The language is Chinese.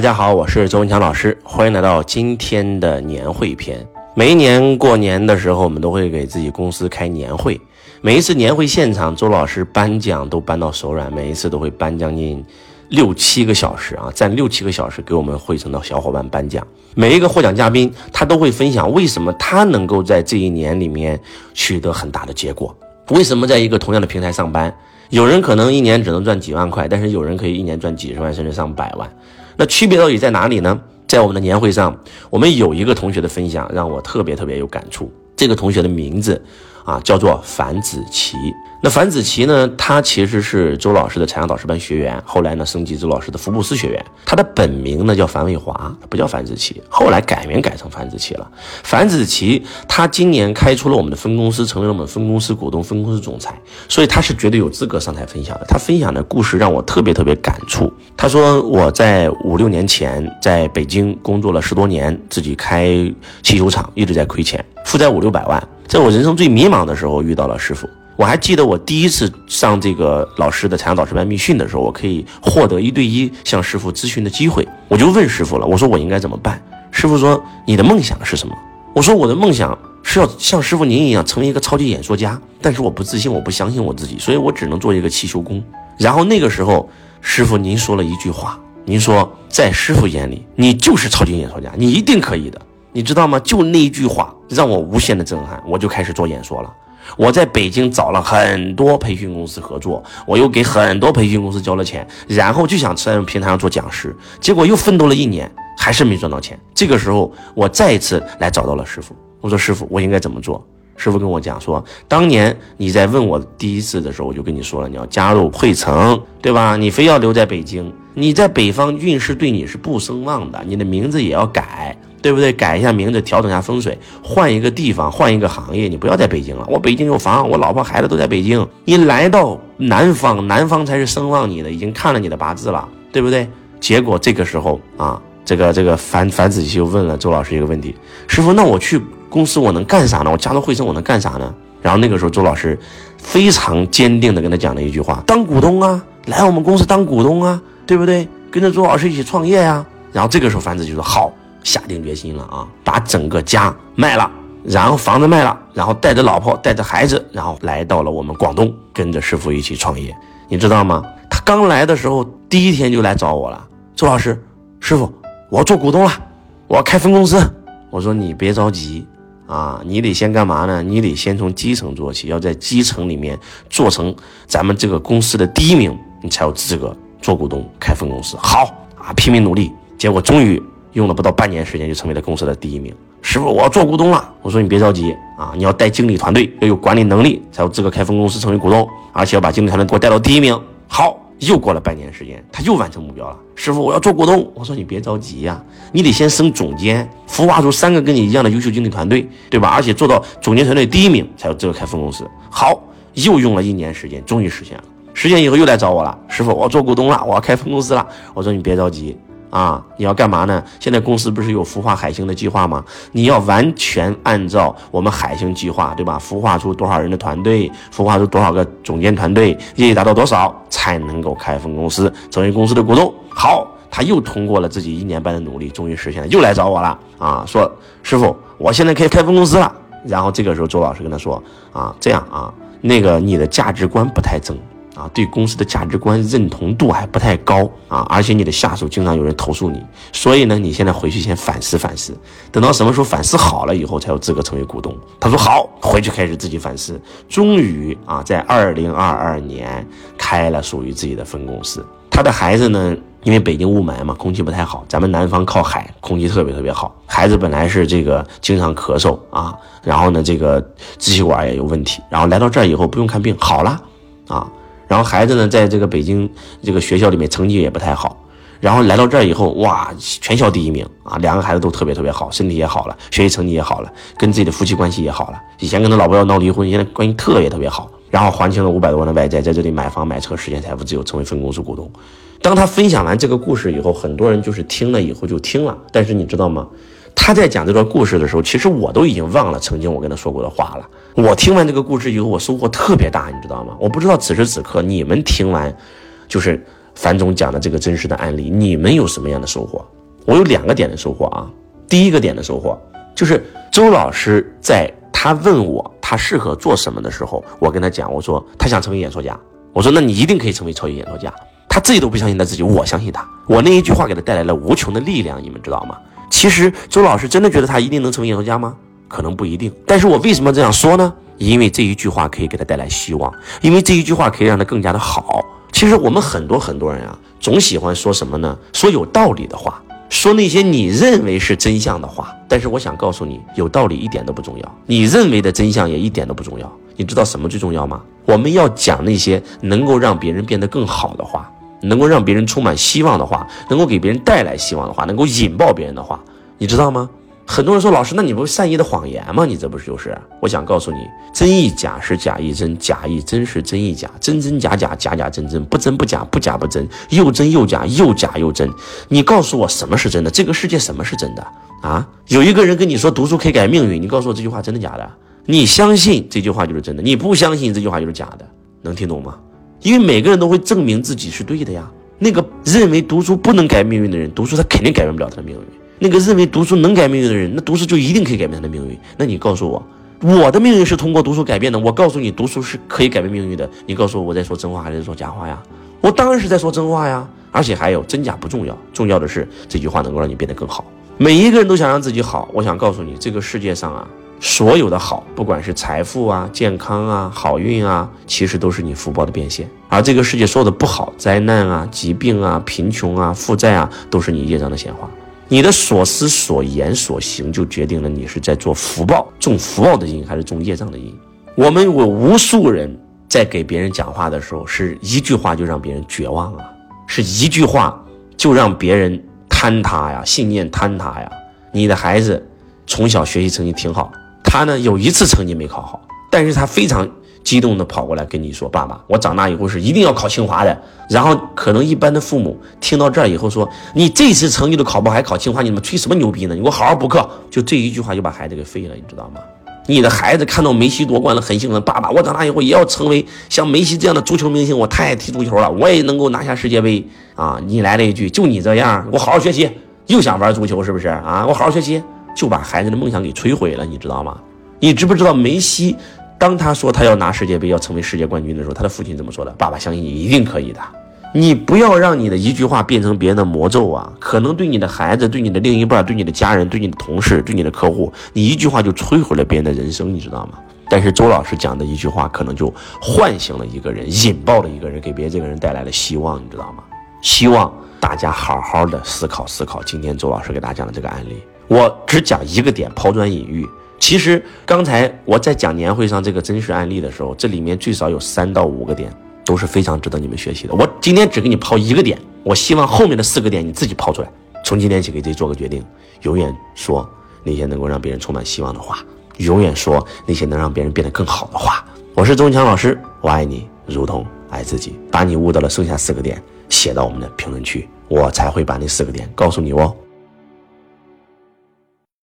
大家好，我是周文强老师，欢迎来到今天的年会篇。每一年过年的时候，我们都会给自己公司开年会。每一次年会现场，周老师颁奖都颁到手软，每一次都会颁将近六七个小时啊，占六七个小时给我们会场的小伙伴颁奖。每一个获奖嘉宾，他都会分享为什么他能够在这一年里面取得很大的结果，为什么在一个同样的平台上班，有人可能一年只能赚几万块，但是有人可以一年赚几十万甚至上百万。那区别到底在哪里呢？在我们的年会上，我们有一个同学的分享让我特别特别有感触。这个同学的名字啊叫做樊子琪。那樊子琪呢？他其实是周老师的财商导师班学员，后来呢升级周老师的福布斯学员。他的本名呢叫樊卫华，不叫樊子琪，后来改名改成樊子琪了。樊子琪他今年开出了我们的分公司，成为了我们分公司股东、分公司总裁，所以他是绝对有资格上台分享的。他分享的故事让我特别特别感触。他说我在五六年前在北京工作了十多年，自己开汽修厂，一直在亏钱，负债五六百万。在我人生最迷茫的时候，遇到了师傅。我还记得我第一次上这个老师的财商导师班密训的时候，我可以获得一对一向师傅咨询的机会。我就问师傅了，我说我应该怎么办？师傅说你的梦想是什么？我说我的梦想是要像师傅您一样成为一个超级演说家，但是我不自信，我不相信我自己，所以我只能做一个汽修工。然后那个时候，师傅您说了一句话，您说在师傅眼里你就是超级演说家，你一定可以的，你知道吗？就那一句话让我无限的震撼，我就开始做演说了。我在北京找了很多培训公司合作，我又给很多培训公司交了钱，然后就想在平台上做讲师，结果又奋斗了一年，还是没赚到钱。这个时候，我再一次来找到了师傅，我说：“师傅，我应该怎么做？”师傅跟我讲说：“当年你在问我第一次的时候，我就跟你说了，你要加入汇成，对吧？你非要留在北京，你在北方运势对你是不声望的，你的名字也要改。”对不对？改一下名字，调整一下风水，换一个地方，换一个行业。你不要在北京了，我北京有房，我老婆孩子都在北京。你来到南方，南方才是声望你的，已经看了你的八字了，对不对？结果这个时候啊，这个这个樊樊子琪就问了周老师一个问题：师傅，那我去公司我能干啥呢？我加入汇成我能干啥呢？然后那个时候周老师非常坚定的跟他讲了一句话：当股东啊，来我们公司当股东啊，对不对？跟着周老师一起创业呀。然后这个时候樊子就说好。下定决心了啊，把整个家卖了，然后房子卖了，然后带着老婆，带着孩子，然后来到了我们广东，跟着师傅一起创业。你知道吗？他刚来的时候，第一天就来找我了。周老师，师傅，我要做股东了，我要开分公司。我说你别着急啊，你得先干嘛呢？你得先从基层做起，要在基层里面做成咱们这个公司的第一名，你才有资格做股东开分公司。好啊，拼命努力，结果终于。用了不到半年时间就成为了公司的第一名。师傅，我要做股东了。我说你别着急啊，你要带经理团队，要有管理能力，才有资格开分公司成为股东，而且要把经理团队给我带到第一名。好，又过了半年时间，他又完成目标了。师傅，我要做股东。我说你别着急呀，你得先升总监，孵化出三个跟你一样的优秀经理团队，对吧？而且做到总监团队第一名，才有资格开分公司。好，又用了一年时间，终于实现了。实现以后又来找我了，师傅，我要做股东了，我要开分公司了。我说你别着急。啊，你要干嘛呢？现在公司不是有孵化海星的计划吗？你要完全按照我们海星计划，对吧？孵化出多少人的团队，孵化出多少个总监团队，业绩达到多少才能够开分公司，成为公司的股东？好，他又通过了自己一年半的努力，终于实现了，又来找我了啊，说师傅，我现在可以开分公司了。然后这个时候，周老师跟他说啊，这样啊，那个你的价值观不太正。啊，对公司的价值观认同度还不太高啊，而且你的下属经常有人投诉你，所以呢，你现在回去先反思反思，等到什么时候反思好了以后，才有资格成为股东。他说好，回去开始自己反思，终于啊，在二零二二年开了属于自己的分公司。他的孩子呢，因为北京雾霾嘛，空气不太好，咱们南方靠海，空气特别特别好。孩子本来是这个经常咳嗽啊，然后呢，这个支气管也有问题，然后来到这儿以后不用看病，好了啊。然后孩子呢，在这个北京这个学校里面成绩也不太好，然后来到这儿以后，哇，全校第一名啊！两个孩子都特别特别好，身体也好了，学习成绩也好了，跟自己的夫妻关系也好了。以前跟他老婆要闹离婚，现在关系特别特别好。然后还清了五百多万的外债，在这里买房买车，实现财富自由，成为分公司股东。当他分享完这个故事以后，很多人就是听了以后就听了，但是你知道吗？他在讲这段故事的时候，其实我都已经忘了曾经我跟他说过的话了。我听完这个故事以后，我收获特别大，你知道吗？我不知道此时此刻你们听完，就是樊总讲的这个真实的案例，你们有什么样的收获？我有两个点的收获啊。第一个点的收获就是周老师在他问我他适合做什么的时候，我跟他讲，我说他想成为演说家，我说那你一定可以成为超级演说家。他自己都不相信他自己，我相信他。我那一句话给他带来了无穷的力量，你们知道吗？其实周老师真的觉得他一定能成为演说家吗？可能不一定。但是我为什么这样说呢？因为这一句话可以给他带来希望，因为这一句话可以让他更加的好。其实我们很多很多人啊，总喜欢说什么呢？说有道理的话，说那些你认为是真相的话。但是我想告诉你，有道理一点都不重要，你认为的真相也一点都不重要。你知道什么最重要吗？我们要讲那些能够让别人变得更好的话。能够让别人充满希望的话，能够给别人带来希望的话，能够引爆别人的话，你知道吗？很多人说老师，那你不是善意的谎言吗？你这不是就是？我想告诉你，真亦假是假亦真，假亦真是真亦假，真真假假假假真真，不真不假不假不真，又真又假又假又真。你告诉我什么是真的？这个世界什么是真的啊？有一个人跟你说读书可以改命运，你告诉我这句话真的假的？你相信这句话就是真的，你不相信这句话就是假的，能听懂吗？因为每个人都会证明自己是对的呀。那个认为读书不能改命运的人，读书他肯定改变不了他的命运。那个认为读书能改命运的人，那读书就一定可以改变他的命运。那你告诉我，我的命运是通过读书改变的。我告诉你，读书是可以改变命运的。你告诉我，我在说真话还是说假话呀？我当然是在说真话呀。而且还有真假不重要，重要的是这句话能够让你变得更好。每一个人都想让自己好。我想告诉你，这个世界上啊。所有的好，不管是财富啊、健康啊、好运啊，其实都是你福报的变现；而这个世界所有的不好、灾难啊、疾病啊、贫穷啊、负债啊，都是你业障的显化。你的所思所言所行，就决定了你是在做福报、种福报的因，还是种业障的因。我们有无数人在给别人讲话的时候，是一句话就让别人绝望啊，是一句话就让别人坍塌呀，信念坍塌呀。你的孩子从小学习成绩挺好。他呢有一次成绩没考好，但是他非常激动的跑过来跟你说：“爸爸，我长大以后是一定要考清华的。”然后可能一般的父母听到这儿以后说：“你这次成绩都考不好还考清华，你们吹什么牛逼呢？你给我好好补课。”就这一句话就把孩子给废了，你知道吗？你的孩子看到梅西夺冠了很兴奋，爸爸，我长大以后也要成为像梅西这样的足球明星，我太爱踢足球了，我也能够拿下世界杯啊！你来了一句：“就你这样，我好好学习，又想玩足球是不是啊？我好好学习。”就把孩子的梦想给摧毁了，你知道吗？你知不知道梅西，当他说他要拿世界杯，要成为世界冠军的时候，他的父亲怎么说的？爸爸相信你一定可以的。你不要让你的一句话变成别人的魔咒啊！可能对你的孩子、对你的另一半、对你的家人、对你的同事、对你的客户，你一句话就摧毁了别人的人生，你知道吗？但是周老师讲的一句话，可能就唤醒了一个人，引爆了一个人，给别人这个人带来了希望，你知道吗？希望大家好好的思考思考，今天周老师给大家讲的这个案例。我只讲一个点，抛砖引玉。其实刚才我在讲年会上这个真实案例的时候，这里面最少有三到五个点都是非常值得你们学习的。我今天只给你抛一个点，我希望后面的四个点你自己抛出来。从今天起给自己做个决定，永远说那些能够让别人充满希望的话，永远说那些能让别人变得更好的话。我是钟强老师，我爱你如同爱自己。把你悟到了剩下四个点写到我们的评论区，我才会把那四个点告诉你哦。